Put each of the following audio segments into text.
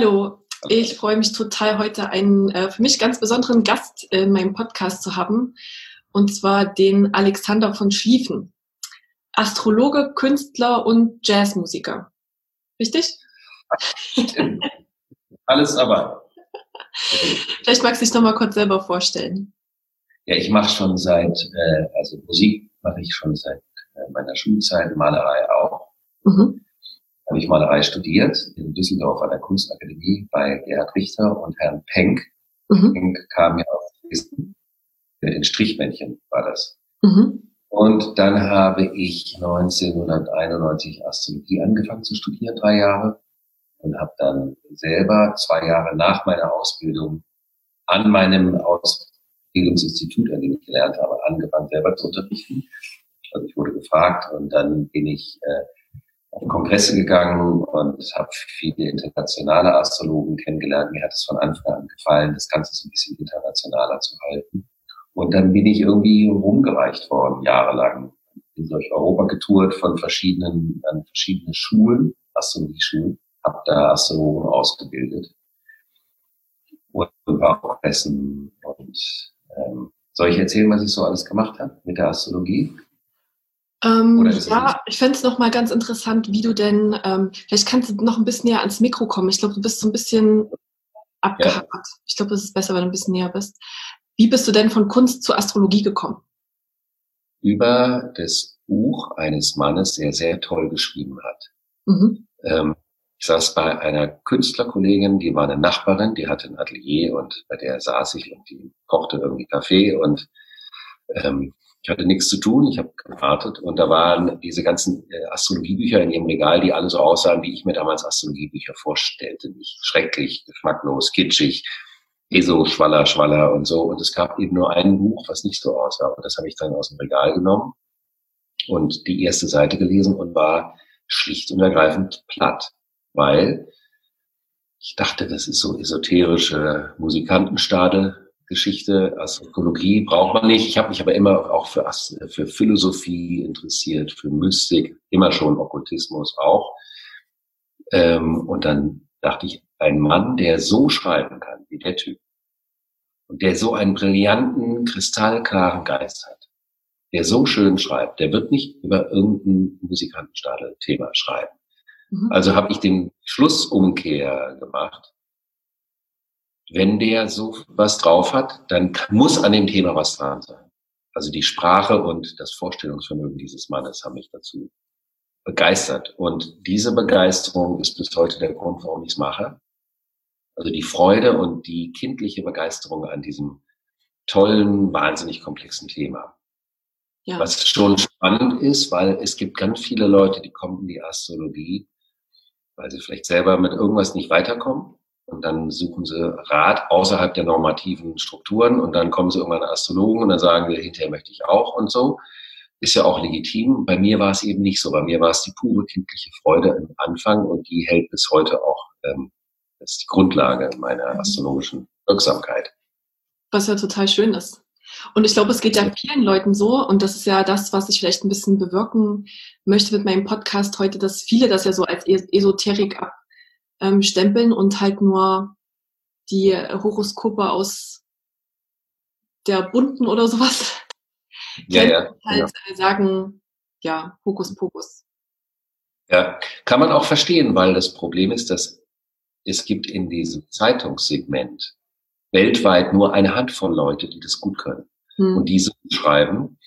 Hallo, ich freue mich total, heute einen äh, für mich ganz besonderen Gast in meinem Podcast zu haben, und zwar den Alexander von Schlieffen. Astrologe, Künstler und Jazzmusiker. Richtig? Alles dabei. Vielleicht magst du dich noch mal kurz selber vorstellen. Ja, ich mache schon seit, äh, also Musik mache ich schon seit äh, meiner Schulzeit, Malerei auch. Mhm habe ich Malerei studiert in Düsseldorf an der Kunstakademie bei Gerhard Richter und Herrn Penck. Mhm. Penck kam ja aus Dresden. In Strichmännchen war das. Mhm. Und dann habe ich 1991 Astrologie angefangen zu studieren, drei Jahre. Und habe dann selber zwei Jahre nach meiner Ausbildung an meinem Ausbildungsinstitut, an dem ich gelernt habe, angefangen selber zu unterrichten. Also ich wurde gefragt und dann bin ich äh, auf Kongresse gegangen und habe viele internationale Astrologen kennengelernt. Mir hat es von Anfang an gefallen, das Ganze so ein bisschen internationaler zu halten. Und dann bin ich irgendwie rumgereicht worden, jahrelang. Bin durch Europa getourt von verschiedenen, an verschiedene Schulen, Astrologie-Schulen, habe da Astrologen ausgebildet. Und war auch Essen und ähm, soll ich erzählen, was ich so alles gemacht habe mit der Astrologie? Ähm, ja, ich fände es nochmal ganz interessant, wie du denn, ähm, vielleicht kannst du noch ein bisschen näher ans Mikro kommen. Ich glaube, du bist so ein bisschen abgehakt. Ja. Ich glaube, es ist besser, wenn du ein bisschen näher bist. Wie bist du denn von Kunst zur Astrologie gekommen? Über das Buch eines Mannes, der sehr toll geschrieben hat. Mhm. Ähm, ich saß bei einer Künstlerkollegin, die war eine Nachbarin, die hatte ein Atelier und bei der saß ich und die kochte irgendwie Kaffee und ähm, ich hatte nichts zu tun, ich habe gewartet und da waren diese ganzen äh, Astrologiebücher in ihrem Regal, die alle so aussahen, wie ich mir damals Astrologiebücher vorstellte. Nicht schrecklich, geschmacklos, kitschig, ESO, Schwaller, Schwaller und so. Und es gab eben nur ein Buch, was nicht so aussah. Und das habe ich dann aus dem Regal genommen und die erste Seite gelesen und war schlicht und ergreifend platt, weil ich dachte, das ist so esoterische Musikantenstadel Geschichte, Astrologie braucht man nicht. Ich habe mich aber immer auch für, für Philosophie interessiert, für Mystik, immer schon Okkultismus auch. Ähm, und dann dachte ich, ein Mann, der so schreiben kann, wie der Typ, und der so einen brillanten, kristallklaren Geist hat, der so schön schreibt, der wird nicht über irgendein Musikantenstadel-Thema schreiben. Mhm. Also habe ich den Schlussumkehr gemacht wenn der so was drauf hat, dann muss an dem Thema was dran sein. Also die Sprache und das Vorstellungsvermögen dieses Mannes haben mich dazu begeistert. Und diese Begeisterung ist bis heute der Grund, warum ich es mache. Also die Freude und die kindliche Begeisterung an diesem tollen, wahnsinnig komplexen Thema. Ja. Was schon spannend ist, weil es gibt ganz viele Leute, die kommen in die Astrologie, weil sie vielleicht selber mit irgendwas nicht weiterkommen und dann suchen sie Rat außerhalb der normativen Strukturen und dann kommen sie irgendwann an Astrologen und dann sagen sie, hinterher möchte ich auch und so. Ist ja auch legitim. Bei mir war es eben nicht so. Bei mir war es die pure kindliche Freude im Anfang und die hält bis heute auch, ähm, das ist die Grundlage meiner astrologischen Wirksamkeit. Was ja total schön ist. Und ich glaube, es geht ja vielen Leuten so, und das ist ja das, was ich vielleicht ein bisschen bewirken möchte mit meinem Podcast heute, dass viele das ja so als Esoterik ab ähm, stempeln und halt nur die Horoskope aus der bunten oder sowas ja, ja, halt ja. sagen, ja, Hokus Pokus. Ja, kann man auch verstehen, weil das Problem ist, dass es gibt in diesem Zeitungssegment weltweit nur eine Handvoll Leute, die das gut können. Hm. Und diese schreiben,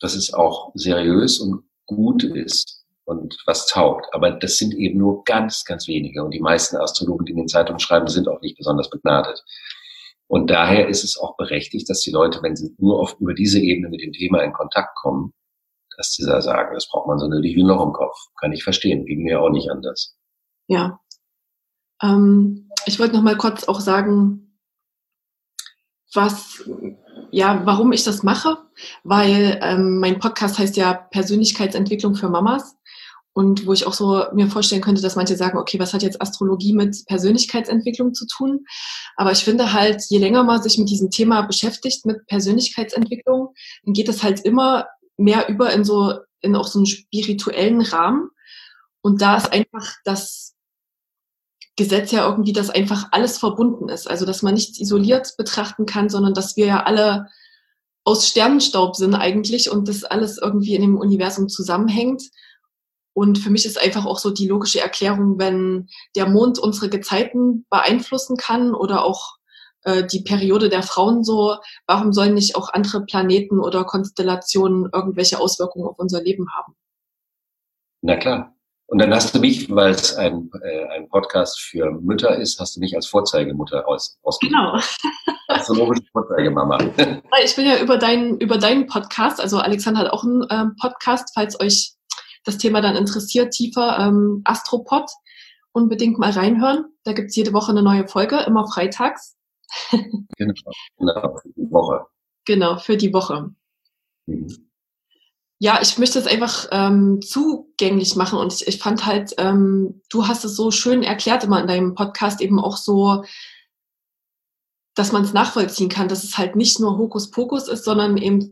dass es auch seriös und gut ist, und was taugt. Aber das sind eben nur ganz, ganz wenige. Und die meisten Astrologen, die in den Zeitungen schreiben, sind auch nicht besonders begnadet. Und daher ist es auch berechtigt, dass die Leute, wenn sie nur auf, über diese Ebene mit dem Thema in Kontakt kommen, dass sie da sagen, das braucht man so eine Liebe noch im Kopf. Kann ich verstehen, ging mir auch nicht anders. Ja. Ähm, ich wollte noch mal kurz auch sagen, was, ja, warum ich das mache, weil ähm, mein Podcast heißt ja Persönlichkeitsentwicklung für Mamas und wo ich auch so mir vorstellen könnte, dass manche sagen, okay, was hat jetzt Astrologie mit Persönlichkeitsentwicklung zu tun? Aber ich finde halt, je länger man sich mit diesem Thema beschäftigt, mit Persönlichkeitsentwicklung, dann geht es halt immer mehr über in so, in auch so einen spirituellen Rahmen. Und da ist einfach das Gesetz ja irgendwie, dass einfach alles verbunden ist. Also, dass man nichts isoliert betrachten kann, sondern dass wir ja alle aus Sternenstaub sind eigentlich und das alles irgendwie in dem Universum zusammenhängt. Und für mich ist einfach auch so die logische Erklärung, wenn der Mond unsere Gezeiten beeinflussen kann oder auch äh, die Periode der Frauen so, warum sollen nicht auch andere Planeten oder Konstellationen irgendwelche Auswirkungen auf unser Leben haben? Na klar. Und dann hast du mich, weil es ein, äh, ein Podcast für Mütter ist, hast du mich als Vorzeigemutter aus, ausgegeben. Genau. Astrologische Vorzeigemama. Ich bin ja über deinen, über deinen Podcast, also Alexander hat auch einen ähm, Podcast, falls euch das Thema dann interessiert, tiefer, ähm, Astropod, unbedingt mal reinhören. Da gibt's jede Woche eine neue Folge, immer freitags. genau, genau, für die Woche. Genau, für die Woche. Mhm ja, ich möchte es einfach ähm, zugänglich machen und ich, ich fand halt, ähm, du hast es so schön erklärt immer in deinem Podcast eben auch so, dass man es nachvollziehen kann, dass es halt nicht nur Hokuspokus ist, sondern eben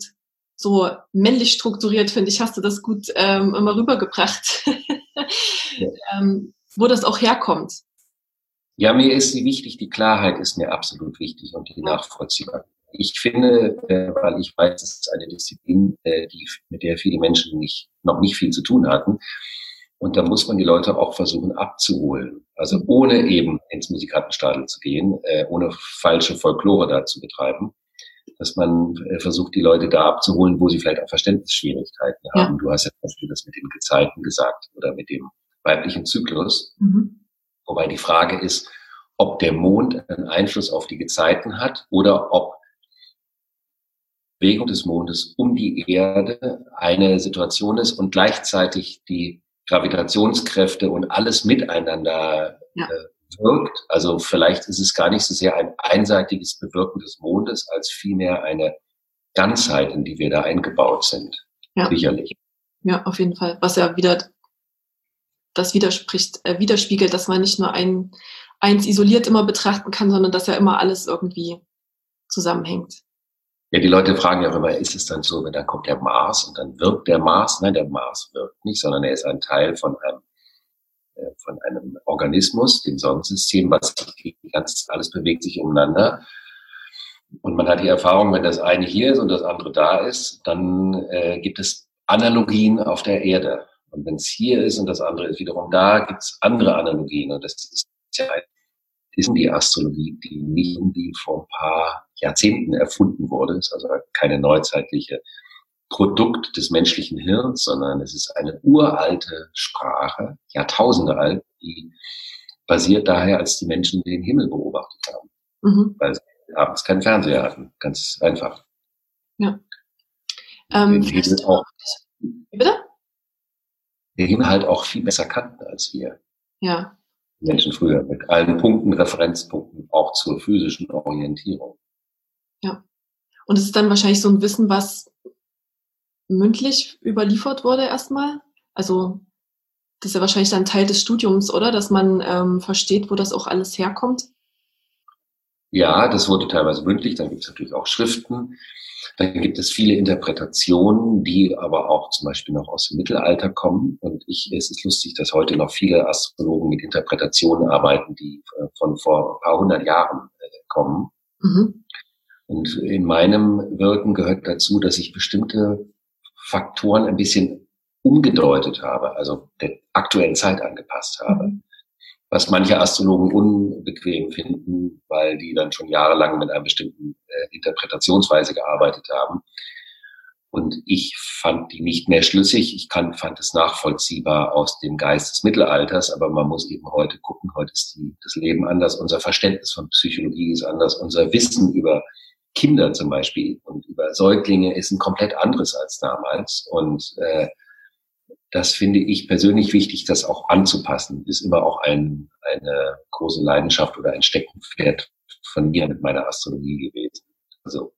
so männlich strukturiert, finde ich, hast du das gut ähm, immer rübergebracht, ja. ähm, wo das auch herkommt. Ja, mir ist sie wichtig, die Klarheit ist mir absolut wichtig und die Nachvollziehbarkeit. Ich finde, äh, weil ich weiß, es ist eine Disziplin, äh, die, mit der viele Menschen nicht, noch nicht viel zu tun hatten. Und da muss man die Leute auch versuchen abzuholen. Also ohne eben ins Musikantenstadel zu gehen, äh, ohne falsche Folklore da zu betreiben, dass man äh, versucht, die Leute da abzuholen, wo sie vielleicht auch Verständnisschwierigkeiten haben. Ja. Du hast ja zum Beispiel das mit den Gezeiten gesagt oder mit dem weiblichen Zyklus. Mhm. Wobei die Frage ist, ob der Mond einen Einfluss auf die Gezeiten hat oder ob Bewegung des Mondes um die Erde eine Situation ist und gleichzeitig die Gravitationskräfte und alles miteinander ja. äh, wirkt. Also vielleicht ist es gar nicht so sehr ein einseitiges Bewirken des Mondes, als vielmehr eine Ganzheit, in die wir da eingebaut sind. Ja. Sicherlich. Ja, auf jeden Fall. Was ja wieder das widerspricht, äh, widerspiegelt, dass man nicht nur ein, eins isoliert immer betrachten kann, sondern dass ja immer alles irgendwie zusammenhängt. Ja, die Leute fragen ja auch immer, ist es dann so, wenn dann kommt der Mars und dann wirkt der Mars? Nein, der Mars wirkt nicht, sondern er ist ein Teil von einem, von einem Organismus, dem Sonnensystem, was ganz, alles bewegt sich umeinander. Und man hat die Erfahrung, wenn das eine hier ist und das andere da ist, dann äh, gibt es Analogien auf der Erde. Und wenn es hier ist und das andere ist wiederum da, gibt es andere Analogien. Und das ist ja ist die Astrologie, die nicht irgendwie vor ein paar Jahrzehnten erfunden wurde. Es ist also keine neuzeitliche Produkt des menschlichen Hirns, sondern es ist eine uralte Sprache, Jahrtausende alt, die basiert daher, als die Menschen den Himmel beobachtet haben. Mhm. Weil sie abends keinen Fernseher hatten. Ganz einfach. Ja. Ähm, den Himmel auch, bitte? Den Himmel halt auch viel besser kannten als wir. Ja. Menschen früher mit allen Punkten, Referenzpunkten auch zur physischen Orientierung. Ja. Und es ist dann wahrscheinlich so ein Wissen, was mündlich überliefert wurde erstmal. Also das ist ja wahrscheinlich dann Teil des Studiums, oder? Dass man ähm, versteht, wo das auch alles herkommt. Ja, das wurde teilweise mündlich, dann gibt es natürlich auch Schriften. Dann gibt es viele Interpretationen, die aber auch zum Beispiel noch aus dem Mittelalter kommen. Und ich, es ist lustig, dass heute noch viele Astrologen mit Interpretationen arbeiten, die äh, von vor ein paar hundert Jahren äh, kommen. Mhm. Und in meinem Wirken gehört dazu, dass ich bestimmte Faktoren ein bisschen umgedeutet habe, also der aktuellen Zeit angepasst habe. Mhm was manche Astrologen unbequem finden, weil die dann schon jahrelang mit einer bestimmten äh, Interpretationsweise gearbeitet haben. Und ich fand die nicht mehr schlüssig. Ich kann, fand es nachvollziehbar aus dem Geist des Mittelalters, aber man muss eben heute gucken. Heute ist die, das Leben anders. Unser Verständnis von Psychologie ist anders. Unser Wissen über Kinder zum Beispiel und über Säuglinge ist ein komplett anderes als damals. Und äh, das finde ich persönlich wichtig, das auch anzupassen. Ist immer auch ein, eine große Leidenschaft oder ein Steckenpferd von mir mit meiner Astrologie gewesen. Also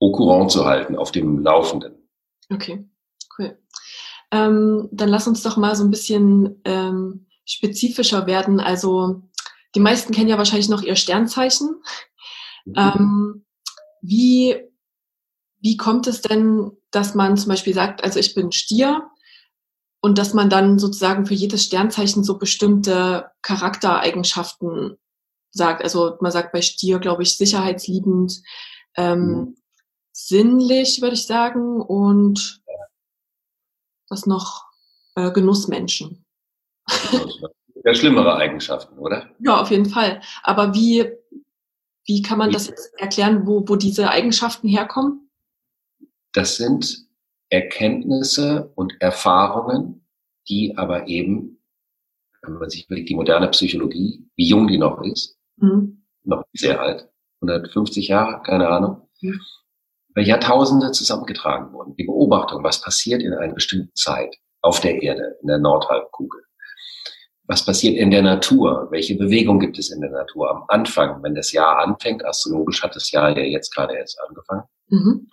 au courant zu halten, auf dem Laufenden. Okay, cool. Ähm, dann lass uns doch mal so ein bisschen ähm, spezifischer werden. Also die meisten kennen ja wahrscheinlich noch ihr Sternzeichen. Mhm. Ähm, wie, wie kommt es denn, dass man zum Beispiel sagt, also ich bin Stier und dass man dann sozusagen für jedes Sternzeichen so bestimmte Charaktereigenschaften sagt. Also man sagt bei Stier, glaube ich, sicherheitsliebend, ähm, mhm. sinnlich, würde ich sagen, und was noch äh, Genussmenschen. Ja, schlimmere Eigenschaften, oder? Ja, auf jeden Fall. Aber wie, wie kann man das jetzt erklären, wo, wo diese Eigenschaften herkommen? Das sind Erkenntnisse und Erfahrungen, die aber eben, wenn man sich überlegt, die moderne Psychologie, wie jung die noch ist, mhm. noch sehr alt, 150 Jahre, keine Ahnung, mhm. über Jahrtausende zusammengetragen wurden. Die Beobachtung, was passiert in einer bestimmten Zeit auf der Erde, in der Nordhalbkugel. Was passiert in der Natur? Welche Bewegung gibt es in der Natur am Anfang, wenn das Jahr anfängt? Astrologisch hat das Jahr ja jetzt gerade erst angefangen. Mhm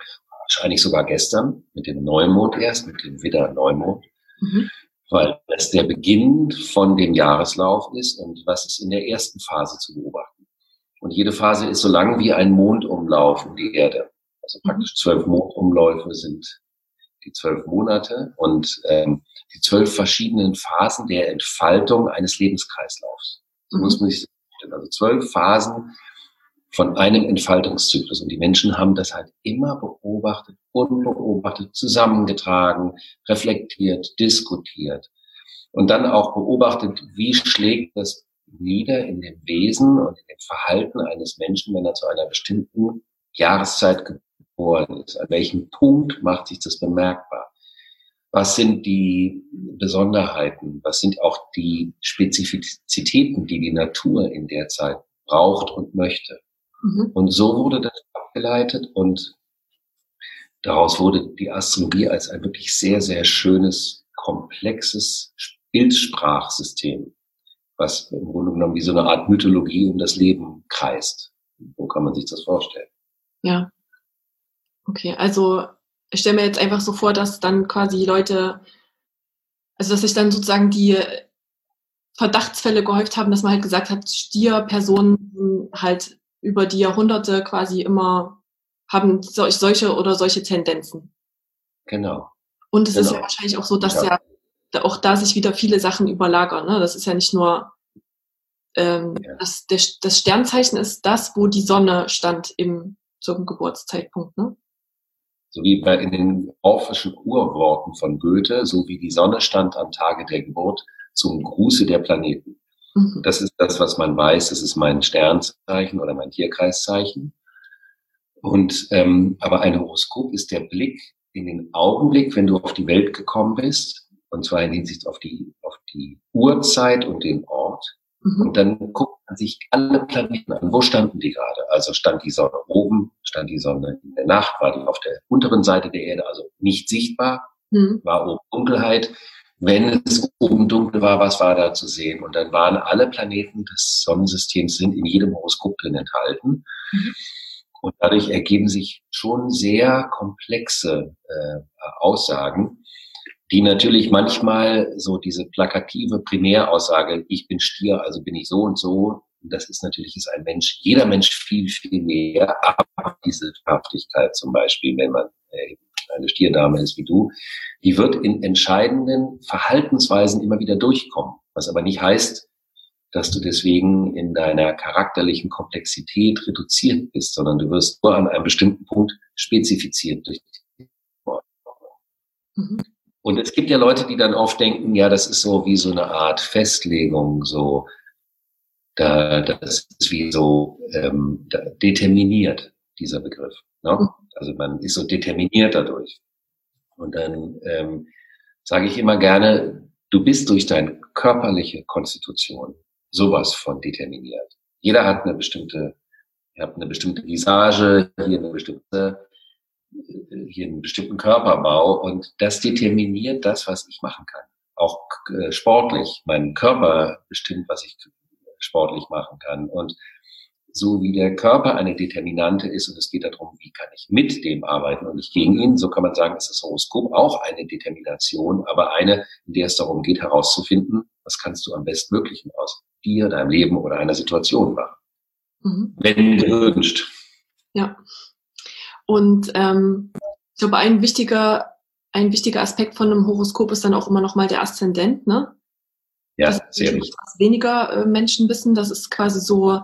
wahrscheinlich sogar gestern, mit dem Neumond erst, mit dem Widder-Neumond, mhm. weil das der Beginn von dem Jahreslauf ist und was ist in der ersten Phase zu beobachten. Und jede Phase ist so lang wie ein Mondumlauf um die Erde. Also mhm. praktisch zwölf Mondumläufe sind die zwölf Monate und ähm, die zwölf verschiedenen Phasen der Entfaltung eines Lebenskreislaufs. So mhm. muss man sich das vorstellen. Also zwölf Phasen von einem Entfaltungszyklus. Und die Menschen haben das halt immer beobachtet, unbeobachtet, zusammengetragen, reflektiert, diskutiert. Und dann auch beobachtet, wie schlägt das nieder in dem Wesen und in dem Verhalten eines Menschen, wenn er zu einer bestimmten Jahreszeit geboren ist. An welchem Punkt macht sich das bemerkbar? Was sind die Besonderheiten? Was sind auch die Spezifizitäten, die die Natur in der Zeit braucht und möchte? Mhm. Und so wurde das abgeleitet und daraus wurde die Astrologie als ein wirklich sehr, sehr schönes, komplexes Bildsprachsystem, was im Grunde genommen wie so eine Art Mythologie um das Leben kreist. So kann man sich das vorstellen. Ja. Okay, also ich stelle mir jetzt einfach so vor, dass dann quasi Leute, also dass sich dann sozusagen die Verdachtsfälle gehäuft haben, dass man halt gesagt hat, Stierpersonen halt über die Jahrhunderte quasi immer haben solche oder solche Tendenzen. Genau. Und es genau. ist ja genau. wahrscheinlich auch so, dass ja. ja auch da sich wieder viele Sachen überlagern. Ne? Das ist ja nicht nur ähm, ja. das, der, das Sternzeichen ist das, wo die Sonne stand im zum Geburtszeitpunkt. Ne? So wie bei in den orphischen Urworten von Goethe, so wie die Sonne stand am Tage der Geburt zum Gruße der Planeten. Mhm. Das ist das, was man weiß. Das ist mein Sternzeichen oder mein Tierkreiszeichen. Und ähm, aber ein Horoskop ist der Blick in den Augenblick, wenn du auf die Welt gekommen bist, und zwar in Hinsicht auf die auf die Uhrzeit und den Ort. Mhm. Und dann guckt man sich alle Planeten an. Wo standen die gerade? Also stand die Sonne oben, stand die Sonne in der Nacht, war die auf der unteren Seite der Erde, also nicht sichtbar, mhm. war oben Dunkelheit wenn es oben dunkel war, was war da zu sehen? Und dann waren alle Planeten des Sonnensystems sind in jedem Horoskop drin enthalten. Mhm. Und dadurch ergeben sich schon sehr komplexe äh, Aussagen, die natürlich manchmal so diese plakative Primäraussage, ich bin Stier, also bin ich so und so, das ist natürlich ist ein Mensch, jeder Mensch viel, viel mehr, aber diese Haftigkeit zum Beispiel, wenn man äh, eine Stierdame ist wie du, die wird in entscheidenden Verhaltensweisen immer wieder durchkommen. Was aber nicht heißt, dass du deswegen in deiner charakterlichen Komplexität reduziert bist, sondern du wirst nur an einem bestimmten Punkt spezifiziert durch die mhm. Und es gibt ja Leute, die dann oft denken, ja, das ist so wie so eine Art Festlegung, so da, das ist wie so ähm, determiniert, dieser Begriff. Ne? Mhm. Also man ist so determiniert dadurch. Und dann ähm, sage ich immer gerne, du bist durch deine körperliche Konstitution sowas von determiniert. Jeder hat eine bestimmte, ihr habt eine bestimmte Visage, hier eine bestimmte, hier einen bestimmten Körperbau und das determiniert das, was ich machen kann. auch äh, sportlich. Mein Körper bestimmt, was ich sportlich machen kann. Und so wie der Körper eine Determinante ist und es geht darum, wie kann ich mit dem arbeiten und nicht gegen ihn, so kann man sagen, ist das Horoskop auch eine Determination, aber eine, in der es darum geht, herauszufinden, was kannst du am bestmöglichen aus dir, deinem Leben oder einer Situation machen. Mhm. Wenn du wünscht. Ja. Und ähm, ich glaube, ein wichtiger, ein wichtiger Aspekt von einem Horoskop ist dann auch immer noch mal der Aszendent, ne? Ja, das sehr wichtig. Weniger äh, Menschen wissen, das ist quasi so,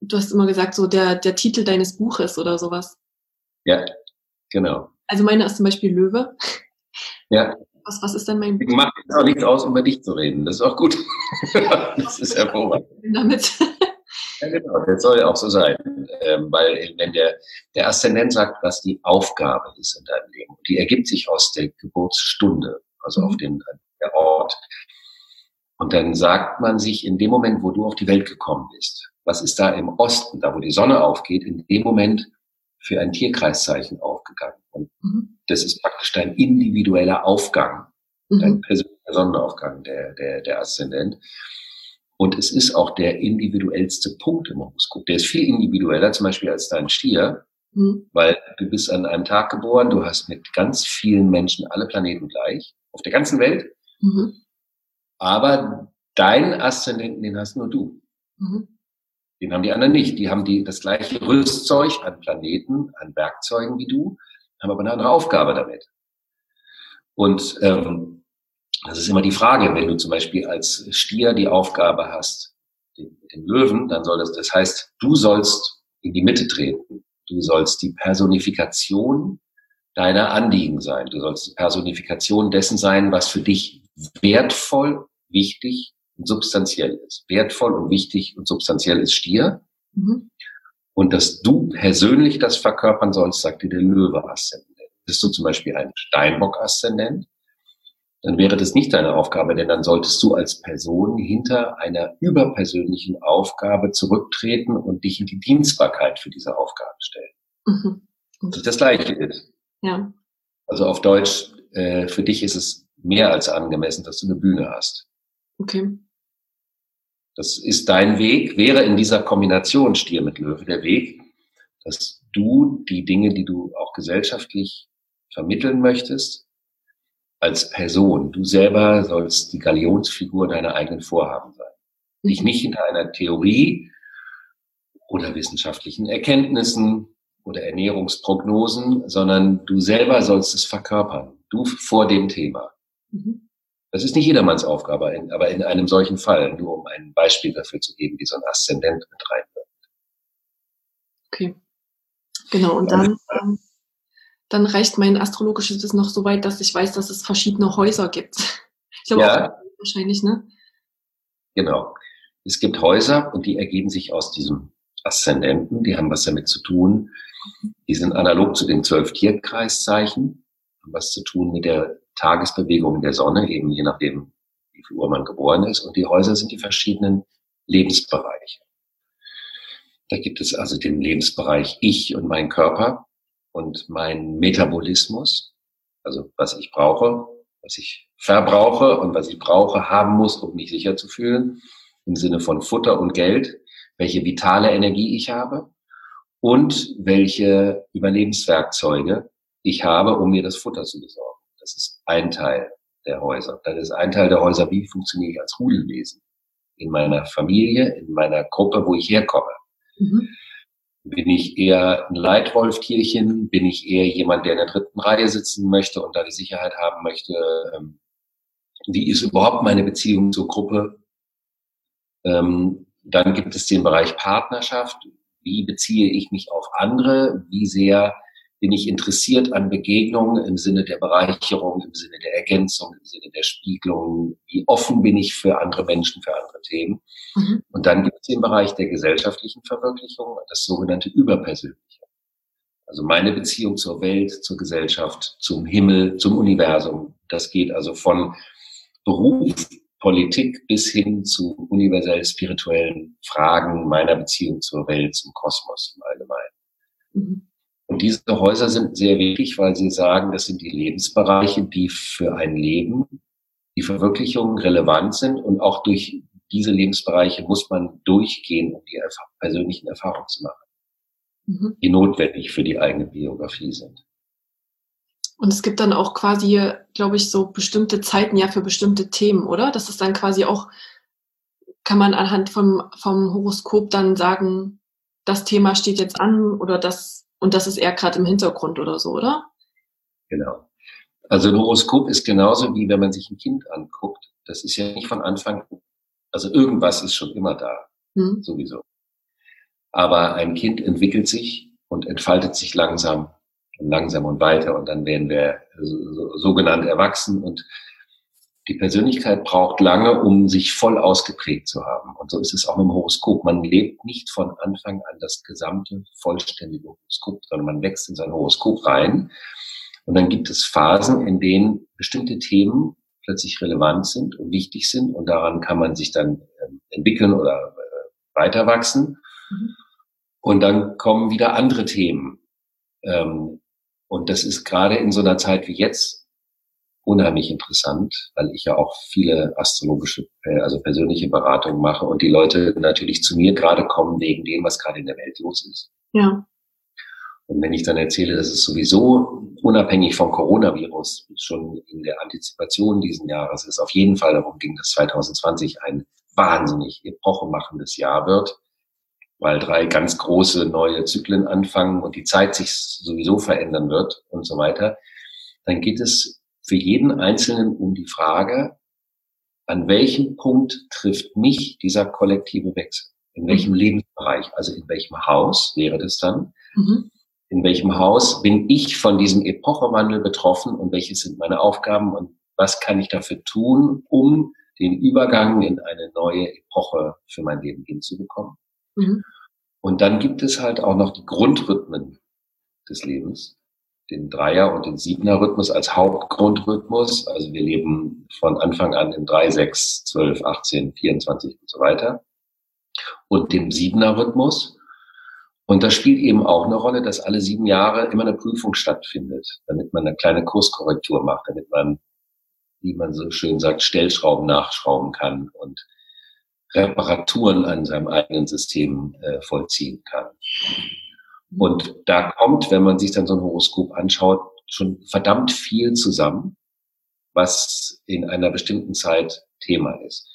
du hast immer gesagt, so der, der Titel deines Buches oder sowas. Ja, genau. Also meine ist zum Beispiel Löwe. Ja. Was, was ist denn mein Buch? Macht auch nichts aus, um über dich zu reden. Das ist auch gut. das ist hervorragend. Damit. Ja, genau, das soll ja auch so sein. Ähm, weil wenn der, der Aszendent sagt, was die Aufgabe ist in deinem Leben, die ergibt sich aus der Geburtsstunde, also mhm. auf den der Ort. Und dann sagt man sich in dem Moment, wo du auf die Welt gekommen bist, was ist da im Osten, da wo die Sonne aufgeht, in dem Moment für ein Tierkreiszeichen aufgegangen. Und mhm. das ist praktisch dein individueller Aufgang, mhm. dein persönlicher Sonnenaufgang, der, der, der Aszendent. Und es ist auch der individuellste Punkt im Horoskop. Der ist viel individueller zum Beispiel als dein Stier, mhm. weil du bist an einem Tag geboren, du hast mit ganz vielen Menschen alle Planeten gleich, auf der ganzen Welt. Mhm. Aber deinen Aszendenten, den hast nur du. Mhm. Den haben die anderen nicht. Die haben die, das gleiche Rüstzeug an Planeten, an Werkzeugen wie du, haben aber eine andere Aufgabe damit. Und ähm, das ist immer die Frage, wenn du zum Beispiel als Stier die Aufgabe hast, den, den Löwen, dann soll das, das heißt, du sollst in die Mitte treten. Du sollst die Personifikation deiner Anliegen sein. Du sollst die Personifikation dessen sein, was für dich wertvoll, wichtig und substanziell ist. Wertvoll und wichtig und substanziell ist Stier. Mhm. Und dass du persönlich das verkörpern sollst, sagt dir der Löwe-Aszendent. Bist du zum Beispiel ein Steinbock-Aszendent, dann wäre das nicht deine Aufgabe, denn dann solltest du als Person hinter einer überpersönlichen Aufgabe zurücktreten und dich in die Dienstbarkeit für diese Aufgabe stellen. Mhm. Das ist das Gleiche ist. Ja. Also auf Deutsch, äh, für dich ist es mehr als angemessen, dass du eine Bühne hast. Okay. Das ist dein Weg, wäre in dieser Kombination Stier mit Löwe der Weg, dass du die Dinge, die du auch gesellschaftlich vermitteln möchtest, als Person, du selber sollst die Galionsfigur deiner eigenen Vorhaben sein. Dich nicht hinter einer Theorie oder wissenschaftlichen Erkenntnissen oder Ernährungsprognosen, sondern du selber sollst es verkörpern. Du vor dem Thema. Mhm. Das ist nicht jedermanns Aufgabe, aber in einem solchen Fall, nur um ein Beispiel dafür zu geben, wie so ein Aszendent mit reinwirkt. Okay. Genau, und dann, ähm, dann reicht mein astrologisches Wissen noch so weit, dass ich weiß, dass es verschiedene Häuser gibt. Ich glaube ja. auch wahrscheinlich, ne? Genau. Es gibt Häuser und die ergeben sich aus diesem Aszendenten, die haben was damit zu tun. Die sind analog zu den zwölf Tierkreiszeichen, haben was zu tun mit der Tagesbewegung der Sonne, eben je nachdem, wie viel Uhr man geboren ist. Und die Häuser sind die verschiedenen Lebensbereiche. Da gibt es also den Lebensbereich Ich und mein Körper und mein Metabolismus, also was ich brauche, was ich verbrauche und was ich brauche, haben muss, um mich sicher zu fühlen, im Sinne von Futter und Geld, welche vitale Energie ich habe und welche Überlebenswerkzeuge ich habe, um mir das Futter zu besorgen. Das ist ein Teil der Häuser. Das ist ein Teil der Häuser, wie funktioniere ich als Rudelwesen in meiner Familie, in meiner Gruppe, wo ich herkomme. Mhm. Bin ich eher ein Leitwolftierchen? Bin ich eher jemand, der in der dritten Reihe sitzen möchte und da die Sicherheit haben möchte? Ähm, wie ist überhaupt meine Beziehung zur Gruppe? Ähm, dann gibt es den Bereich Partnerschaft. Wie beziehe ich mich auf andere? Wie sehr bin ich interessiert an Begegnungen im Sinne der Bereicherung, im Sinne der Ergänzung, im Sinne der Spiegelung? Wie offen bin ich für andere Menschen, für andere Themen? Mhm. Und dann gibt es den Bereich der gesellschaftlichen Verwirklichung, das sogenannte Überpersönliche. Also meine Beziehung zur Welt, zur Gesellschaft, zum Himmel, zum Universum. Das geht also von Beruf, Politik bis hin zu universell spirituellen Fragen meiner Beziehung zur Welt, zum Kosmos im Allgemeinen. Mhm. Und diese Häuser sind sehr wichtig, weil sie sagen, das sind die Lebensbereiche, die für ein Leben die Verwirklichung relevant sind und auch durch diese Lebensbereiche muss man durchgehen, um die persönlichen Erfahrungen zu machen, mhm. die notwendig für die eigene Biografie sind. Und es gibt dann auch quasi, glaube ich, so bestimmte Zeiten ja für bestimmte Themen, oder? Das ist dann quasi auch, kann man anhand vom, vom Horoskop dann sagen, das Thema steht jetzt an oder das, und das ist eher gerade im Hintergrund oder so, oder? Genau. Also ein Horoskop ist genauso wie wenn man sich ein Kind anguckt. Das ist ja nicht von Anfang, also irgendwas ist schon immer da, hm. sowieso. Aber ein Kind entwickelt sich und entfaltet sich langsam und langsam und weiter und dann werden wir so, sogenannt erwachsen und die Persönlichkeit braucht lange, um sich voll ausgeprägt zu haben. Und so ist es auch im Horoskop. Man lebt nicht von Anfang an das gesamte, vollständige Horoskop, sondern man wächst in sein Horoskop rein und dann gibt es Phasen, in denen bestimmte Themen plötzlich relevant sind und wichtig sind und daran kann man sich dann ähm, entwickeln oder äh, weiter wachsen. Mhm. Und dann kommen wieder andere Themen. Ähm, und das ist gerade in so einer Zeit wie jetzt unheimlich interessant, weil ich ja auch viele astrologische, äh, also persönliche Beratungen mache und die Leute natürlich zu mir gerade kommen wegen dem, was gerade in der Welt los ist. Ja. Und wenn ich dann erzähle, dass es sowieso unabhängig vom Coronavirus schon in der Antizipation diesen Jahres ist, auf jeden Fall darum ging, dass 2020 ein wahnsinnig epochemachendes Jahr wird, weil drei ganz große neue Zyklen anfangen und die Zeit sich sowieso verändern wird und so weiter, dann geht es für jeden Einzelnen um die Frage, an welchem Punkt trifft mich dieser kollektive Wechsel? In welchem mhm. Lebensbereich? Also in welchem Haus wäre das dann? Mhm in welchem Haus bin ich von diesem Epochewandel betroffen und welche sind meine Aufgaben und was kann ich dafür tun, um den Übergang in eine neue Epoche für mein Leben hinzubekommen. Mhm. Und dann gibt es halt auch noch die Grundrhythmen des Lebens, den Dreier- und den Siebener-Rhythmus als Hauptgrundrhythmus. Also wir leben von Anfang an in 3, 6, 12, 18, 24 und so weiter. Und dem Siebener-Rhythmus, und das spielt eben auch eine Rolle, dass alle sieben Jahre immer eine Prüfung stattfindet, damit man eine kleine Kurskorrektur macht, damit man, wie man so schön sagt, Stellschrauben nachschrauben kann und Reparaturen an seinem eigenen System äh, vollziehen kann. Und da kommt, wenn man sich dann so ein Horoskop anschaut, schon verdammt viel zusammen, was in einer bestimmten Zeit Thema ist.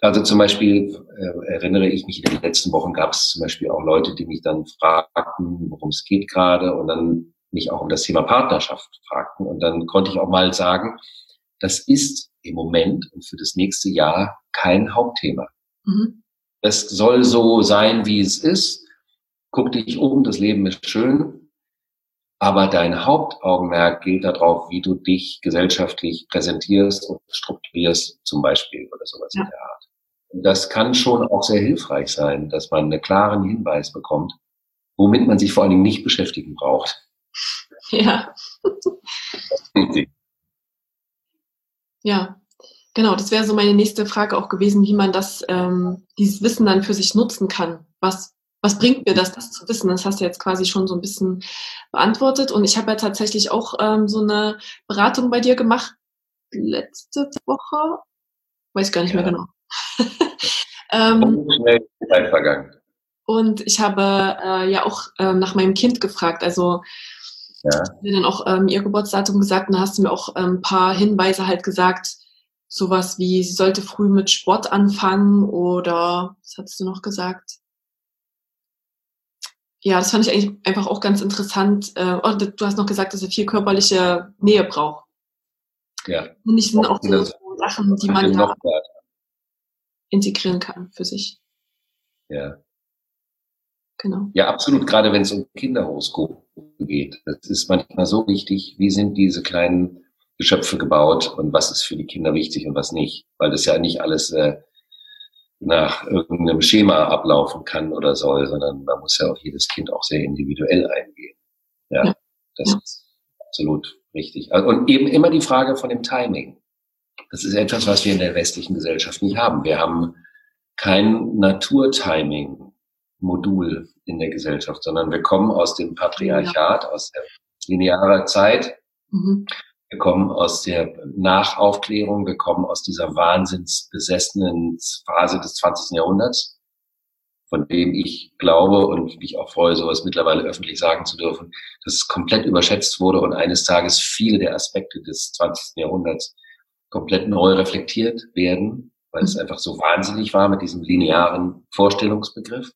Also zum Beispiel äh, erinnere ich mich, in den letzten Wochen gab es zum Beispiel auch Leute, die mich dann fragten, worum es geht gerade und dann mich auch um das Thema Partnerschaft fragten. Und dann konnte ich auch mal sagen, das ist im Moment und für das nächste Jahr kein Hauptthema. Mhm. Das soll so sein, wie es ist. Guck dich um, das Leben ist schön. Aber dein Hauptaugenmerk gilt darauf, wie du dich gesellschaftlich präsentierst und strukturierst, zum Beispiel oder sowas ja. in der Art. Das kann schon auch sehr hilfreich sein, dass man einen klaren Hinweis bekommt, womit man sich vor allen Dingen nicht beschäftigen braucht. Ja. ja, genau. Das wäre so meine nächste Frage auch gewesen, wie man das, ähm, dieses Wissen dann für sich nutzen kann. Was, was bringt mir das, das zu wissen? Das hast du jetzt quasi schon so ein bisschen beantwortet. Und ich habe ja tatsächlich auch ähm, so eine Beratung bei dir gemacht letzte Woche. Weiß gar nicht ja. mehr genau. ähm, schnell Zeit vergangen. Und ich habe äh, ja auch äh, nach meinem Kind gefragt. Also ja. mir dann auch ähm, ihr Geburtsdatum gesagt und da hast du mir auch ein ähm, paar Hinweise halt gesagt, sowas wie, sie sollte früh mit Sport anfangen oder was hattest du noch gesagt? Ja, das fand ich eigentlich einfach auch ganz interessant. Äh, oh, du hast noch gesagt, dass er viel körperliche Nähe braucht. Ja. Und ich sind auch so, Sachen, die man ja integrieren kann für sich. Ja. Genau. Ja, absolut. Gerade wenn es um Kinderhoroskop geht. Das ist manchmal so wichtig. Wie sind diese kleinen Geschöpfe gebaut und was ist für die Kinder wichtig und was nicht? Weil das ja nicht alles äh, nach irgendeinem Schema ablaufen kann oder soll, sondern man muss ja auf jedes Kind auch sehr individuell eingehen. Ja, ja. das ja. ist absolut richtig. Und eben immer die Frage von dem Timing. Das ist etwas, was wir in der westlichen Gesellschaft nicht haben. Wir haben kein Naturtiming-Modul in der Gesellschaft, sondern wir kommen aus dem Patriarchat, ja. aus der linearen Zeit. Mhm. Wir kommen aus der Nachaufklärung, wir kommen aus dieser wahnsinnsbesessenen Phase des 20. Jahrhunderts, von dem ich glaube und mich auch freue, sowas mittlerweile öffentlich sagen zu dürfen, dass es komplett überschätzt wurde und eines Tages viele der Aspekte des 20. Jahrhunderts komplett neu reflektiert werden, weil es einfach so wahnsinnig war mit diesem linearen Vorstellungsbegriff.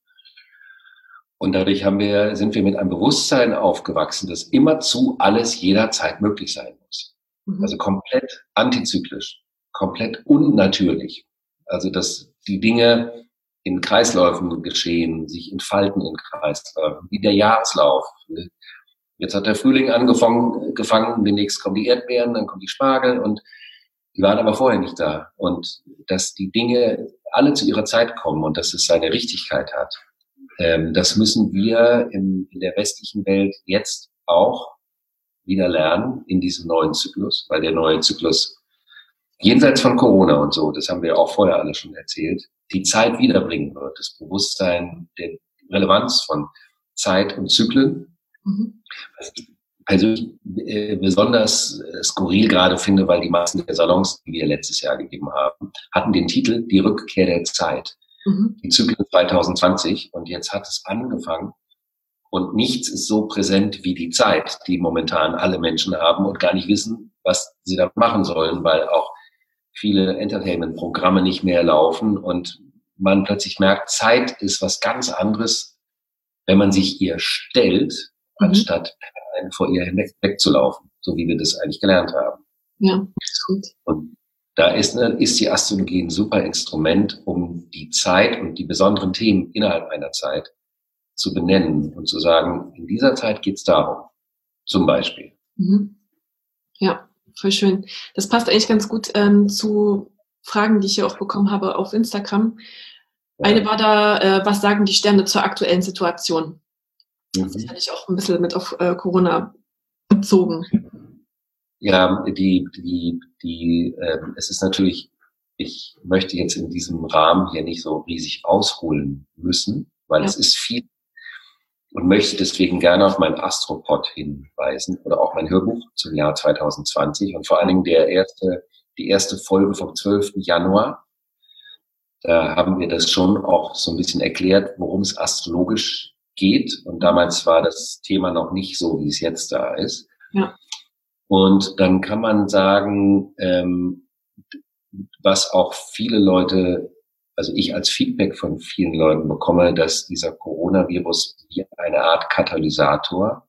Und dadurch haben wir, sind wir mit einem Bewusstsein aufgewachsen, dass immerzu alles jederzeit möglich sein muss. Mhm. Also komplett antizyklisch, komplett unnatürlich. Also, dass die Dinge in Kreisläufen geschehen, sich entfalten in Kreisläufen, wie der Jahreslauf. Jetzt hat der Frühling angefangen, gefangen, demnächst kommen die Erdbeeren, dann kommen die Spargel und die waren aber vorher nicht da. Und dass die Dinge alle zu ihrer Zeit kommen und dass es seine Richtigkeit hat. Ähm, das müssen wir in, in der westlichen Welt jetzt auch wieder lernen in diesem neuen Zyklus, weil der neue Zyklus jenseits von Corona und so, das haben wir auch vorher alle schon erzählt, die Zeit wiederbringen wird, das Bewusstsein der Relevanz von Zeit und Zyklen. Mhm. Was ich persönlich äh, besonders äh, skurril gerade finde, weil die Massen der Salons, die wir letztes Jahr gegeben haben, hatten den Titel Die Rückkehr der Zeit mhm. die Zyklen 2020 und jetzt hat es angefangen und nichts ist so präsent wie die Zeit, die momentan alle Menschen haben und gar nicht wissen, was sie da machen sollen, weil auch viele Entertainment-Programme nicht mehr laufen und man plötzlich merkt, Zeit ist was ganz anderes, wenn man sich ihr stellt, mhm. anstatt vor ihr hinweg wegzulaufen, so wie wir das eigentlich gelernt haben. Ja, ist gut. Und da ist, ist die Astrologie ein super Instrument, um die Zeit und die besonderen Themen innerhalb einer Zeit zu benennen und zu sagen, in dieser Zeit geht es darum, zum Beispiel. Mhm. Ja, voll schön. Das passt eigentlich ganz gut ähm, zu Fragen, die ich hier auch bekommen habe auf Instagram. Eine war da, äh, was sagen die Sterne zur aktuellen Situation? Mhm. Das hatte ich auch ein bisschen mit auf äh, Corona bezogen. Ja, die, die, die, äh, es ist natürlich, ich möchte jetzt in diesem Rahmen hier nicht so riesig ausholen müssen, weil ja. es ist viel und möchte deswegen gerne auf mein Astropod hinweisen oder auch mein Hörbuch zum Jahr 2020 und vor allen Dingen der erste, die erste Folge vom 12. Januar. Da haben wir das schon auch so ein bisschen erklärt, worum es astrologisch geht. Und damals war das Thema noch nicht so, wie es jetzt da ist. Ja. Und dann kann man sagen, ähm, was auch viele Leute, also ich als Feedback von vielen Leuten bekomme, dass dieser Coronavirus wie eine Art Katalysator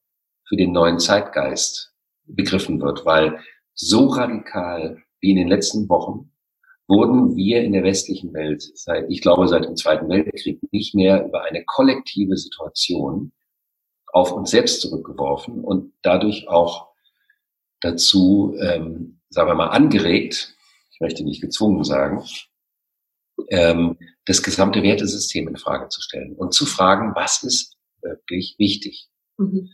für den neuen Zeitgeist begriffen wird, weil so radikal wie in den letzten Wochen wurden wir in der westlichen Welt seit, ich glaube, seit dem Zweiten Weltkrieg nicht mehr über eine kollektive Situation auf uns selbst zurückgeworfen und dadurch auch dazu, ähm, sagen wir mal, angeregt, ich möchte nicht gezwungen sagen, ähm, das gesamte Wertesystem in Frage zu stellen und zu fragen, was ist wirklich wichtig? Mhm.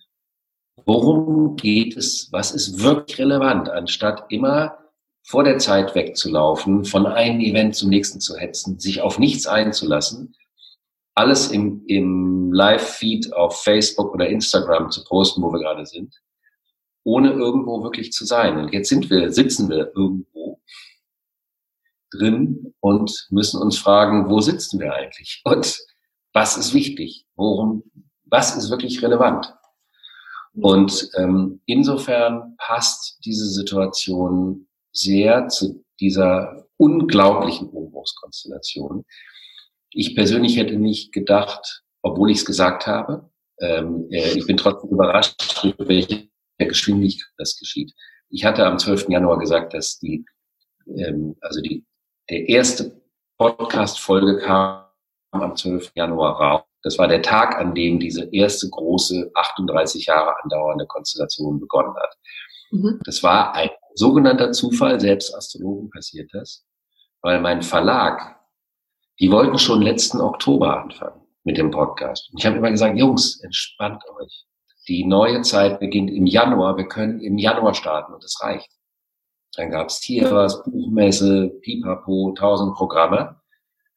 Worum geht es? Was ist wirklich relevant, anstatt immer vor der Zeit wegzulaufen, von einem Event zum nächsten zu hetzen, sich auf nichts einzulassen, alles im, im Live-Feed auf Facebook oder Instagram zu posten, wo wir gerade sind ohne irgendwo wirklich zu sein. Und jetzt sind wir, sitzen wir irgendwo drin und müssen uns fragen, wo sitzen wir eigentlich? Und was ist wichtig? Worum, was ist wirklich relevant? Und ähm, insofern passt diese Situation sehr zu dieser unglaublichen Umbruchskonstellation. Ich persönlich hätte nicht gedacht, obwohl ich es gesagt habe, ähm, äh, ich bin trotzdem überrascht, welche Geschwindigkeit das geschieht. Ich hatte am 12. Januar gesagt, dass die, ähm, also die, der erste Podcast-Folge kam am 12. Januar raus. Das war der Tag, an dem diese erste große 38 Jahre andauernde Konstellation begonnen hat. Mhm. Das war ein sogenannter Zufall, selbst Astrologen passiert das, weil mein Verlag, die wollten schon letzten Oktober anfangen mit dem Podcast. Und ich habe immer gesagt, Jungs, entspannt euch. Die neue Zeit beginnt im Januar. Wir können im Januar starten und es reicht. Dann gab es hier was, Buchmesse, Pipapo, tausend Programme.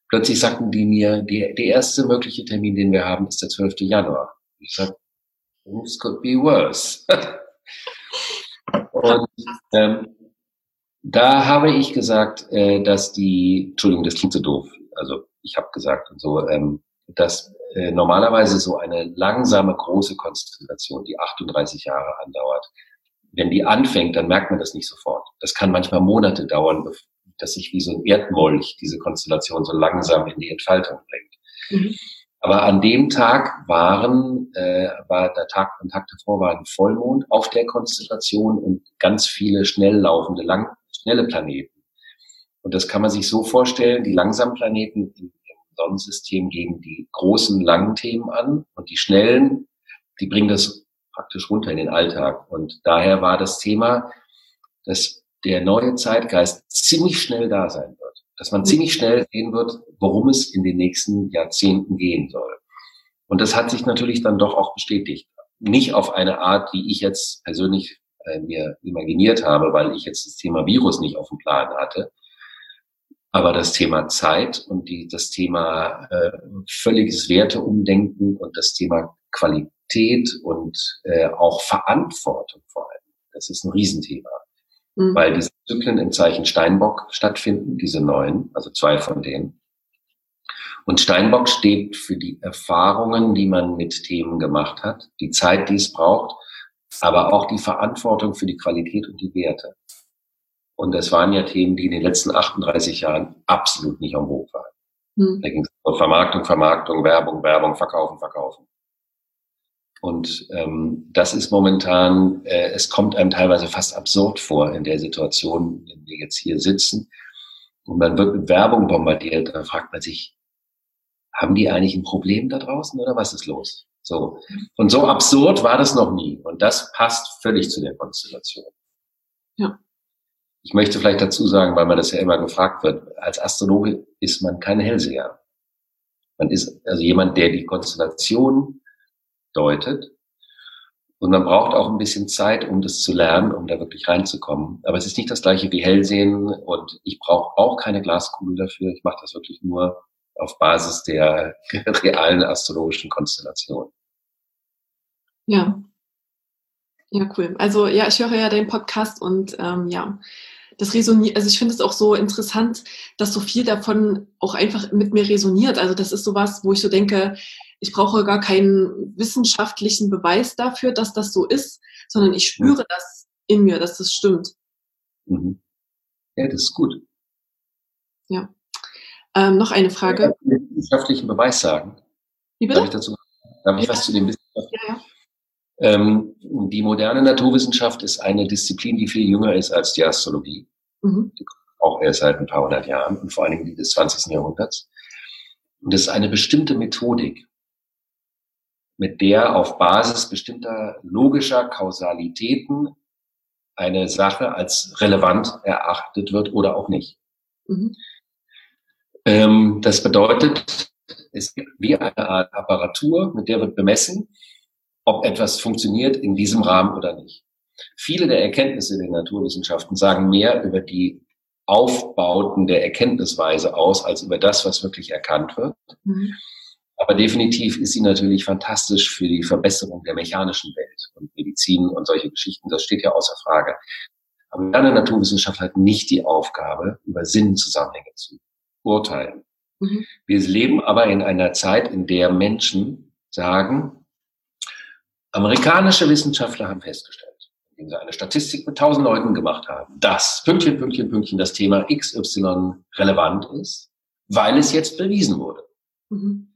Plötzlich sagten die mir, die, der erste mögliche Termin, den wir haben, ist der 12. Januar. Ich sag, this could be worse. Und ähm, da habe ich gesagt, äh, dass die, Entschuldigung, das klingt so doof, also ich habe gesagt und so, ähm, dass äh, normalerweise so eine langsame, große Konstellation, die 38 Jahre andauert, wenn die anfängt, dann merkt man das nicht sofort. Das kann manchmal Monate dauern, dass sich wie so ein Erdmolch diese Konstellation so langsam in die Entfaltung bringt. Mhm. Aber an dem Tag waren, äh, war der Tag, am Tag davor war ein Vollmond auf der Konstellation und ganz viele schnell laufende, lang, schnelle Planeten. Und das kann man sich so vorstellen, die langsamen Planeten Sonnensystem geben die großen, langen Themen an und die schnellen, die bringen das praktisch runter in den Alltag. Und daher war das Thema, dass der neue Zeitgeist ziemlich schnell da sein wird dass man ziemlich schnell sehen wird, worum es in den nächsten Jahrzehnten gehen soll. Und das hat sich natürlich dann doch auch bestätigt. Nicht auf eine Art, die ich jetzt persönlich äh, mir imaginiert habe, weil ich jetzt das Thema Virus nicht auf dem Plan hatte. Aber das Thema Zeit und die, das Thema äh, völliges Werteumdenken und das Thema Qualität und äh, auch Verantwortung vor allem, das ist ein Riesenthema mhm. weil diese Zyklen im Zeichen Steinbock stattfinden, diese neuen, also zwei von denen. Und Steinbock steht für die Erfahrungen, die man mit Themen gemacht hat, die Zeit, die es braucht, aber auch die Verantwortung für die Qualität und die Werte. Und das waren ja Themen, die in den letzten 38 Jahren absolut nicht am Hoch waren. Hm. Da ging es um Vermarktung, Vermarktung, Werbung, Werbung, Verkaufen, Verkaufen. Und ähm, das ist momentan, äh, es kommt einem teilweise fast absurd vor in der Situation, in der wir jetzt hier sitzen. Und man wird mit Werbung bombardiert. Da fragt man sich, haben die eigentlich ein Problem da draußen oder was ist los? So. Und so absurd war das noch nie. Und das passt völlig zu der Konstellation. Ja. Ich möchte vielleicht dazu sagen, weil man das ja immer gefragt wird, als Astrologe ist man kein Hellseher. Man ist also jemand, der die Konstellation deutet. Und man braucht auch ein bisschen Zeit, um das zu lernen, um da wirklich reinzukommen. Aber es ist nicht das gleiche wie Hellsehen und ich brauche auch keine Glaskugel dafür. Ich mache das wirklich nur auf Basis der realen astrologischen Konstellation. Ja. Ja, cool. Also ja, ich höre ja deinen Podcast und ähm, ja, das resoniert, also ich finde es auch so interessant, dass so viel davon auch einfach mit mir resoniert. Also das ist sowas, wo ich so denke, ich brauche gar keinen wissenschaftlichen Beweis dafür, dass das so ist, sondern ich spüre ja. das in mir, dass das stimmt. Mhm. Ja, das ist gut. Ja. Ähm, noch eine Frage. Ich wissenschaftlichen Beweis sagen. Wie bitte? Darf ich dazu darf ich ja. was zu dem Wissenschaft? Ja, ja. Ähm, die moderne Naturwissenschaft ist eine Disziplin, die viel jünger ist als die Astrologie. Mhm. Auch erst seit ein paar hundert Jahren und vor allen Dingen die des 20. Jahrhunderts. Und es ist eine bestimmte Methodik mit der auf Basis bestimmter logischer Kausalitäten eine Sache als relevant erachtet wird oder auch nicht. Mhm. Ähm, das bedeutet, es gibt wie eine Art Apparatur, mit der wird bemessen, ob etwas funktioniert in diesem Rahmen oder nicht. Viele der Erkenntnisse der Naturwissenschaften sagen mehr über die Aufbauten der Erkenntnisweise aus, als über das, was wirklich erkannt wird. Mhm. Aber definitiv ist sie natürlich fantastisch für die Verbesserung der mechanischen Welt und Medizin und solche Geschichten. Das steht ja außer Frage. Aber moderne Naturwissenschaft hat nicht die Aufgabe, über Sinnzusammenhänge zu urteilen. Mhm. Wir leben aber in einer Zeit, in der Menschen sagen, amerikanische Wissenschaftler haben festgestellt, indem sie eine Statistik mit tausend Leuten gemacht haben, dass Pünktchen, Pünktchen, Pünktchen das Thema XY relevant ist, weil es jetzt bewiesen wurde. Mhm.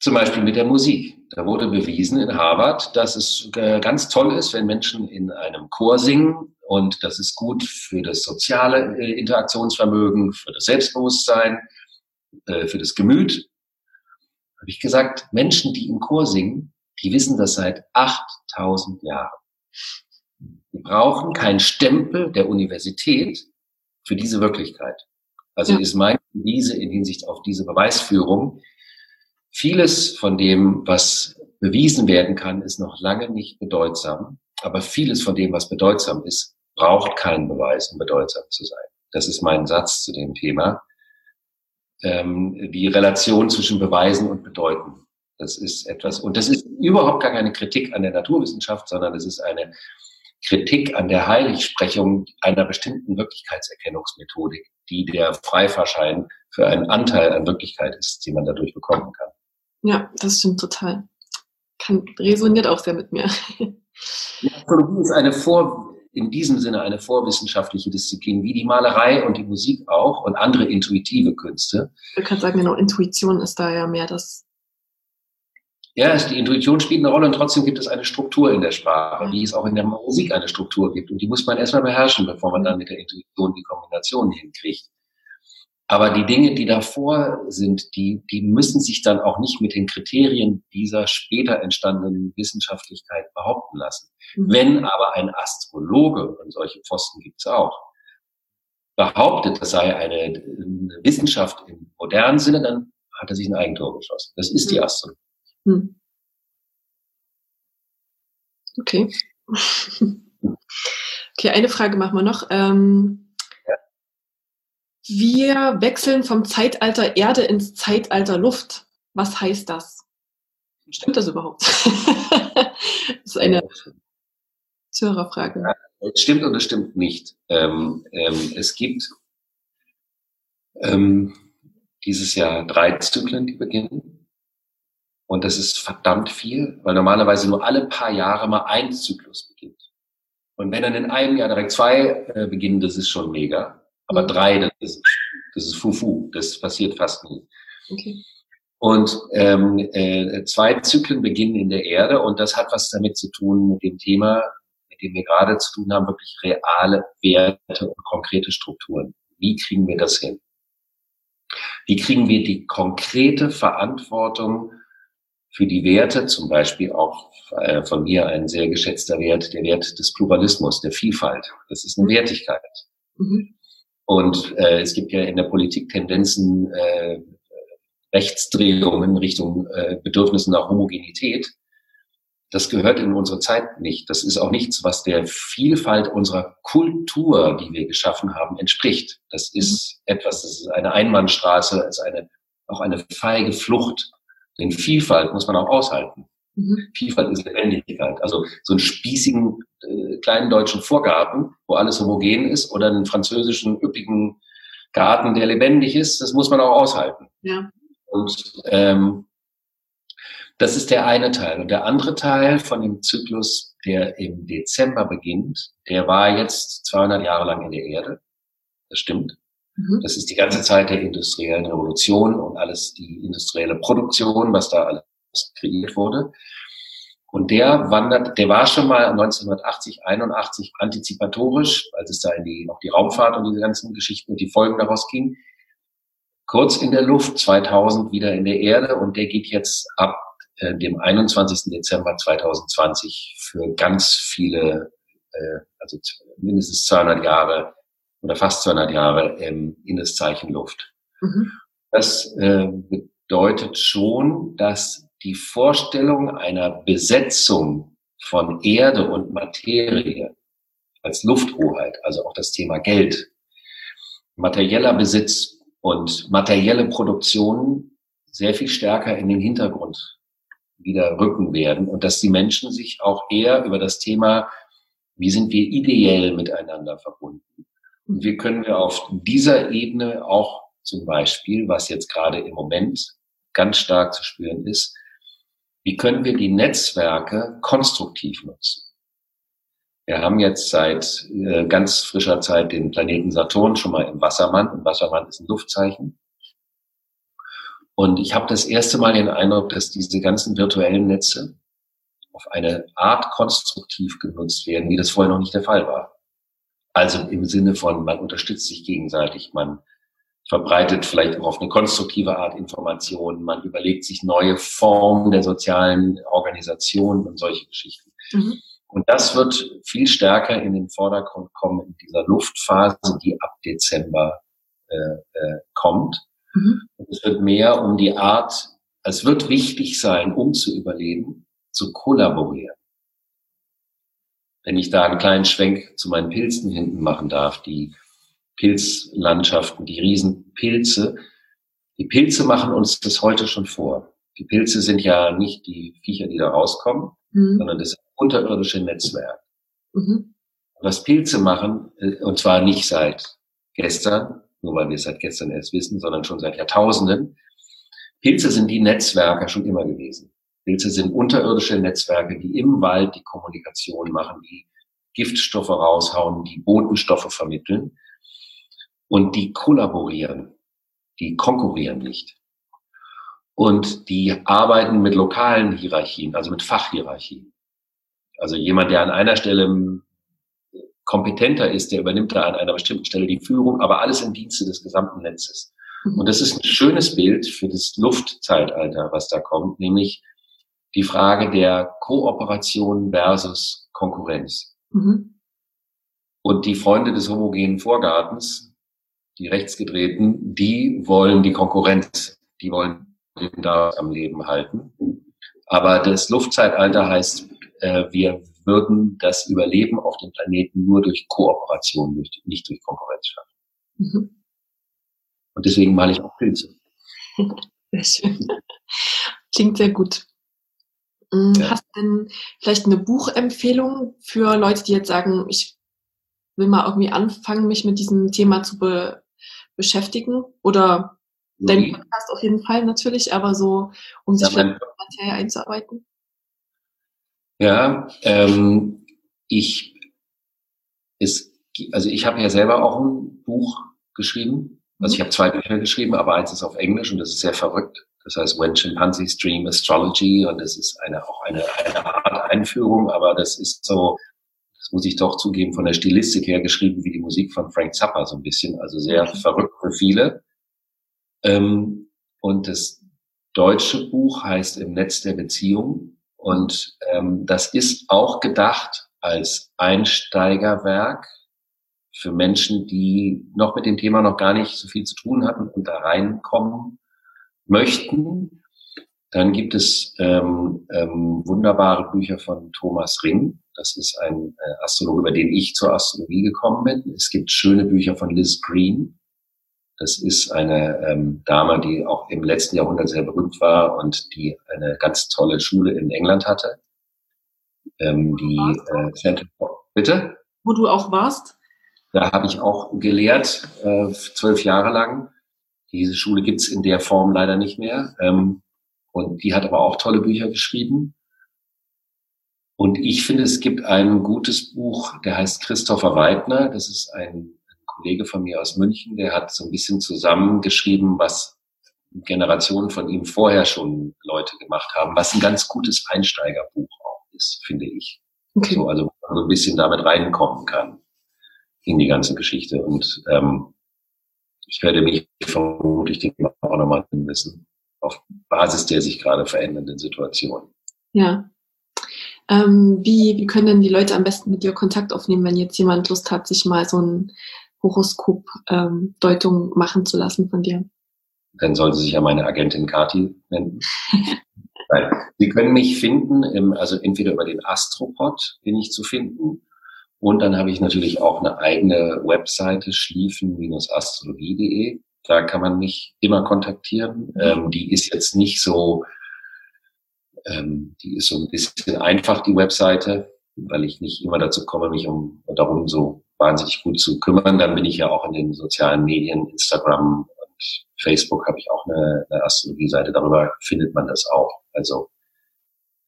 Zum Beispiel mit der Musik. Da wurde bewiesen in Harvard, dass es äh, ganz toll ist, wenn Menschen in einem Chor singen und das ist gut für das soziale äh, Interaktionsvermögen, für das Selbstbewusstsein, äh, für das Gemüt. Habe ich gesagt, Menschen, die im Chor singen, die wissen das seit 8000 Jahren. Die brauchen keinen Stempel der Universität für diese Wirklichkeit. Also ja. ist meine Devise in Hinsicht auf diese Beweisführung, Vieles von dem, was bewiesen werden kann, ist noch lange nicht bedeutsam. Aber vieles von dem, was bedeutsam ist, braucht keinen Beweis, um bedeutsam zu sein. Das ist mein Satz zu dem Thema. Ähm, die Relation zwischen Beweisen und Bedeuten. Das ist etwas, und das ist überhaupt gar keine Kritik an der Naturwissenschaft, sondern es ist eine Kritik an der Heiligsprechung einer bestimmten Wirklichkeitserkennungsmethodik, die der Freifahrschein für einen Anteil an Wirklichkeit ist, den man dadurch bekommen kann. Ja, das stimmt total. Kann, resoniert auch sehr mit mir. Die Astrologie ist eine vor, in diesem Sinne eine vorwissenschaftliche Disziplin, wie die Malerei und die Musik auch und andere intuitive Künste. Ich kann sagen, genau, Intuition ist da ja mehr das. Ja, die Intuition spielt eine Rolle und trotzdem gibt es eine Struktur in der Sprache, wie es auch in der Musik eine Struktur gibt. Und die muss man erstmal beherrschen, bevor man dann mit der Intuition die Kombination hinkriegt. Aber die Dinge, die davor sind, die, die müssen sich dann auch nicht mit den Kriterien dieser später entstandenen Wissenschaftlichkeit behaupten lassen. Mhm. Wenn aber ein Astrologe, und solche Pfosten gibt es auch, behauptet, das sei eine, eine, Wissenschaft im modernen Sinne, dann hat er sich ein Eigentor geschossen. Das ist mhm. die Astrologie. Mhm. Okay. okay, eine Frage machen wir noch. Ähm wir wechseln vom Zeitalter Erde ins Zeitalter Luft. Was heißt das? Stimmt das überhaupt? das ist eine Zuhörerfrage. Ja, es stimmt es stimmt nicht. Ähm, ähm, es gibt ähm, dieses Jahr drei Zyklen, die beginnen. Und das ist verdammt viel, weil normalerweise nur alle paar Jahre mal ein Zyklus beginnt. Und wenn dann in einem Jahr direkt zwei äh, beginnen, das ist schon mega. Aber mhm. drei, das ist, das ist Fufu. Das passiert fast nie. Okay. Und ähm, äh, zwei Zyklen beginnen in der Erde und das hat was damit zu tun mit dem Thema, mit dem wir gerade zu tun haben, wirklich reale Werte und konkrete Strukturen. Wie kriegen wir das hin? Wie kriegen wir die konkrete Verantwortung für die Werte, zum Beispiel auch äh, von mir ein sehr geschätzter Wert, der Wert des Pluralismus, der Vielfalt. Das ist eine Wertigkeit. Mhm. Und äh, es gibt ja in der Politik Tendenzen, äh, Rechtsdrehungen Richtung äh, Bedürfnissen nach Homogenität. Das gehört in unsere Zeit nicht. Das ist auch nichts, was der Vielfalt unserer Kultur, die wir geschaffen haben, entspricht. Das ist mhm. etwas, das ist eine Einbahnstraße, ist eine, auch eine feige Flucht. Denn Vielfalt muss man auch aushalten. Mhm. Vielfalt ist Lebendigkeit. Also so einen spießigen äh, kleinen deutschen Vorgarten, wo alles homogen ist, oder einen französischen üppigen Garten, der lebendig ist, das muss man auch aushalten. Ja. Und ähm, das ist der eine Teil. Und der andere Teil von dem Zyklus, der im Dezember beginnt, der war jetzt 200 Jahre lang in der Erde. Das stimmt. Mhm. Das ist die ganze Zeit der industriellen Revolution und alles die industrielle Produktion, was da alles kreiert wurde. Und der wandert, der war schon mal 1980, 81 antizipatorisch, als es da in die, noch die Raumfahrt und diese ganzen Geschichten und die Folgen daraus ging. Kurz in der Luft, 2000 wieder in der Erde und der geht jetzt ab äh, dem 21. Dezember 2020 für ganz viele, äh, also mindestens 200 Jahre oder fast 200 Jahre ähm, in das Zeichen Luft. Mhm. Das äh, bedeutet schon, dass die Vorstellung einer Besetzung von Erde und Materie als Lufthoheit, also auch das Thema Geld, materieller Besitz und materielle Produktion sehr viel stärker in den Hintergrund wieder rücken werden und dass die Menschen sich auch eher über das Thema, wie sind wir ideell miteinander verbunden. Und wie können wir auf dieser Ebene auch zum Beispiel, was jetzt gerade im Moment ganz stark zu spüren ist, wie können wir die Netzwerke konstruktiv nutzen? Wir haben jetzt seit äh, ganz frischer Zeit den Planeten Saturn schon mal im Wassermann. Und Wassermann ist ein Luftzeichen. Und ich habe das erste Mal den Eindruck, dass diese ganzen virtuellen Netze auf eine Art konstruktiv genutzt werden, wie das vorher noch nicht der Fall war. Also im Sinne von, man unterstützt sich gegenseitig, man verbreitet vielleicht auch auf eine konstruktive Art Informationen, man überlegt sich neue Formen der sozialen Organisation und solche Geschichten. Mhm. Und das wird viel stärker in den Vordergrund kommen in dieser Luftphase, die ab Dezember äh, äh, kommt. Mhm. Es wird mehr um die Art, es wird wichtig sein, um zu überleben, zu kollaborieren. Wenn ich da einen kleinen Schwenk zu meinen Pilzen hinten machen darf, die Pilzlandschaften, die Riesenpilze. Die Pilze machen uns das heute schon vor. Die Pilze sind ja nicht die Viecher, die da rauskommen, mhm. sondern das unterirdische Netzwerk. Mhm. was Pilze machen, äh, und zwar nicht seit gestern, nur weil wir es seit gestern erst wissen, sondern schon seit Jahrtausenden. Pilze sind die Netzwerker schon immer gewesen. Pilze sind unterirdische Netzwerke, die im Wald die Kommunikation machen, die Giftstoffe raushauen, die Botenstoffe vermitteln und die kollaborieren, die konkurrieren nicht. Und die arbeiten mit lokalen Hierarchien, also mit Fachhierarchien. Also jemand, der an einer Stelle kompetenter ist, der übernimmt da an einer bestimmten Stelle die Führung, aber alles im Dienste des gesamten Netzes. Mhm. Und das ist ein schönes Bild für das Luftzeitalter, was da kommt, nämlich die Frage der Kooperation versus Konkurrenz. Mhm. Und die Freunde des homogenen Vorgartens, die rechtsgedrehten, die wollen die Konkurrenz, die wollen den da am Leben halten. Aber das Luftzeitalter heißt, äh, wir würden das Überleben auf dem Planeten nur durch Kooperation, nicht durch Konkurrenz schaffen. Mhm. Und deswegen male ich auch Pilze. Sehr schön. Klingt sehr gut. Mm, ja. Hast du denn vielleicht eine Buchempfehlung für Leute, die jetzt sagen, ich will mal irgendwie anfangen, mich mit diesem Thema zu be beschäftigen? Oder dein Podcast auf jeden Fall natürlich, aber so, um sich ja, vielleicht in Materie einzuarbeiten? Ja, ähm, ich, ist, also ich habe ja selber auch ein Buch geschrieben. Also ich mhm. habe zwei Bücher geschrieben, aber eins ist auf Englisch und das ist sehr verrückt. Das heißt When Chimpanzees Dream Astrology und das ist eine, auch eine, eine Art Einführung, aber das ist so, das muss ich doch zugeben, von der Stilistik her geschrieben wie die Musik von Frank Zappa so ein bisschen, also sehr okay. verrückt für viele. Ähm, und das deutsche Buch heißt Im Netz der Beziehung und ähm, das ist auch gedacht als Einsteigerwerk für Menschen, die noch mit dem Thema noch gar nicht so viel zu tun hatten und da reinkommen möchten. Dann gibt es ähm, ähm, wunderbare Bücher von Thomas Ring. Das ist ein äh, Astrologe, über den ich zur Astrologie gekommen bin. Es gibt schöne Bücher von Liz Green. Das ist eine ähm, Dame, die auch im letzten Jahrhundert sehr berühmt war und die eine ganz tolle Schule in England hatte. Ähm, die äh, Center, bitte? Wo du auch warst? Da habe ich auch gelehrt, äh, zwölf Jahre lang. Diese Schule gibt's in der Form leider nicht mehr. Ähm, und die hat aber auch tolle Bücher geschrieben. Und ich finde, es gibt ein gutes Buch, der heißt Christopher Weidner. Das ist ein Kollege von mir aus München, der hat so ein bisschen zusammengeschrieben, was Generationen von ihm vorher schon Leute gemacht haben, was ein ganz gutes Einsteigerbuch auch ist, finde ich. Okay. So, also man so ein bisschen damit reinkommen kann in die ganze Geschichte. Und ähm, ich werde mich vermutlich dem auch nochmal wissen, auf Basis der sich gerade verändernden Situation. Ja. Ähm, wie, wie können denn die Leute am besten mit dir Kontakt aufnehmen, wenn jetzt jemand Lust hat, sich mal so ein Horoskop-Deutung ähm, machen zu lassen von dir? Dann sollte sich ja meine Agentin Kati wenden. Nein. Sie können mich finden, im, also entweder über den Astropod bin ich zu finden. Und dann habe ich natürlich auch eine eigene Webseite, schliefen-astrologie.de. Da kann man mich immer kontaktieren. Mhm. Ähm, die ist jetzt nicht so, ähm, die ist so ein bisschen einfach, die Webseite, weil ich nicht immer dazu komme, mich um darum so wahnsinnig gut zu kümmern. Dann bin ich ja auch in den sozialen Medien, Instagram und Facebook habe ich auch eine, eine Astrologie-Seite. Darüber findet man das auch. Also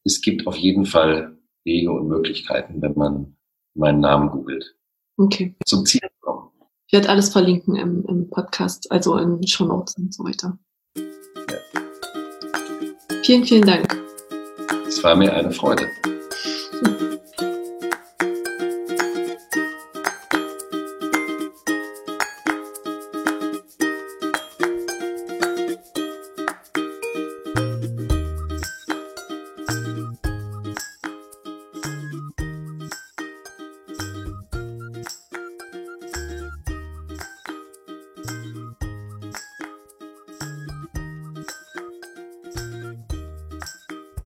es gibt auf jeden Fall Wege und Möglichkeiten, wenn man meinen Namen googelt. Okay. Zum Ziel kommen. Ich werde alles verlinken im, im Podcast, also in Show Notes und so weiter. Ja. Vielen, vielen Dank. Es war mir eine Freude.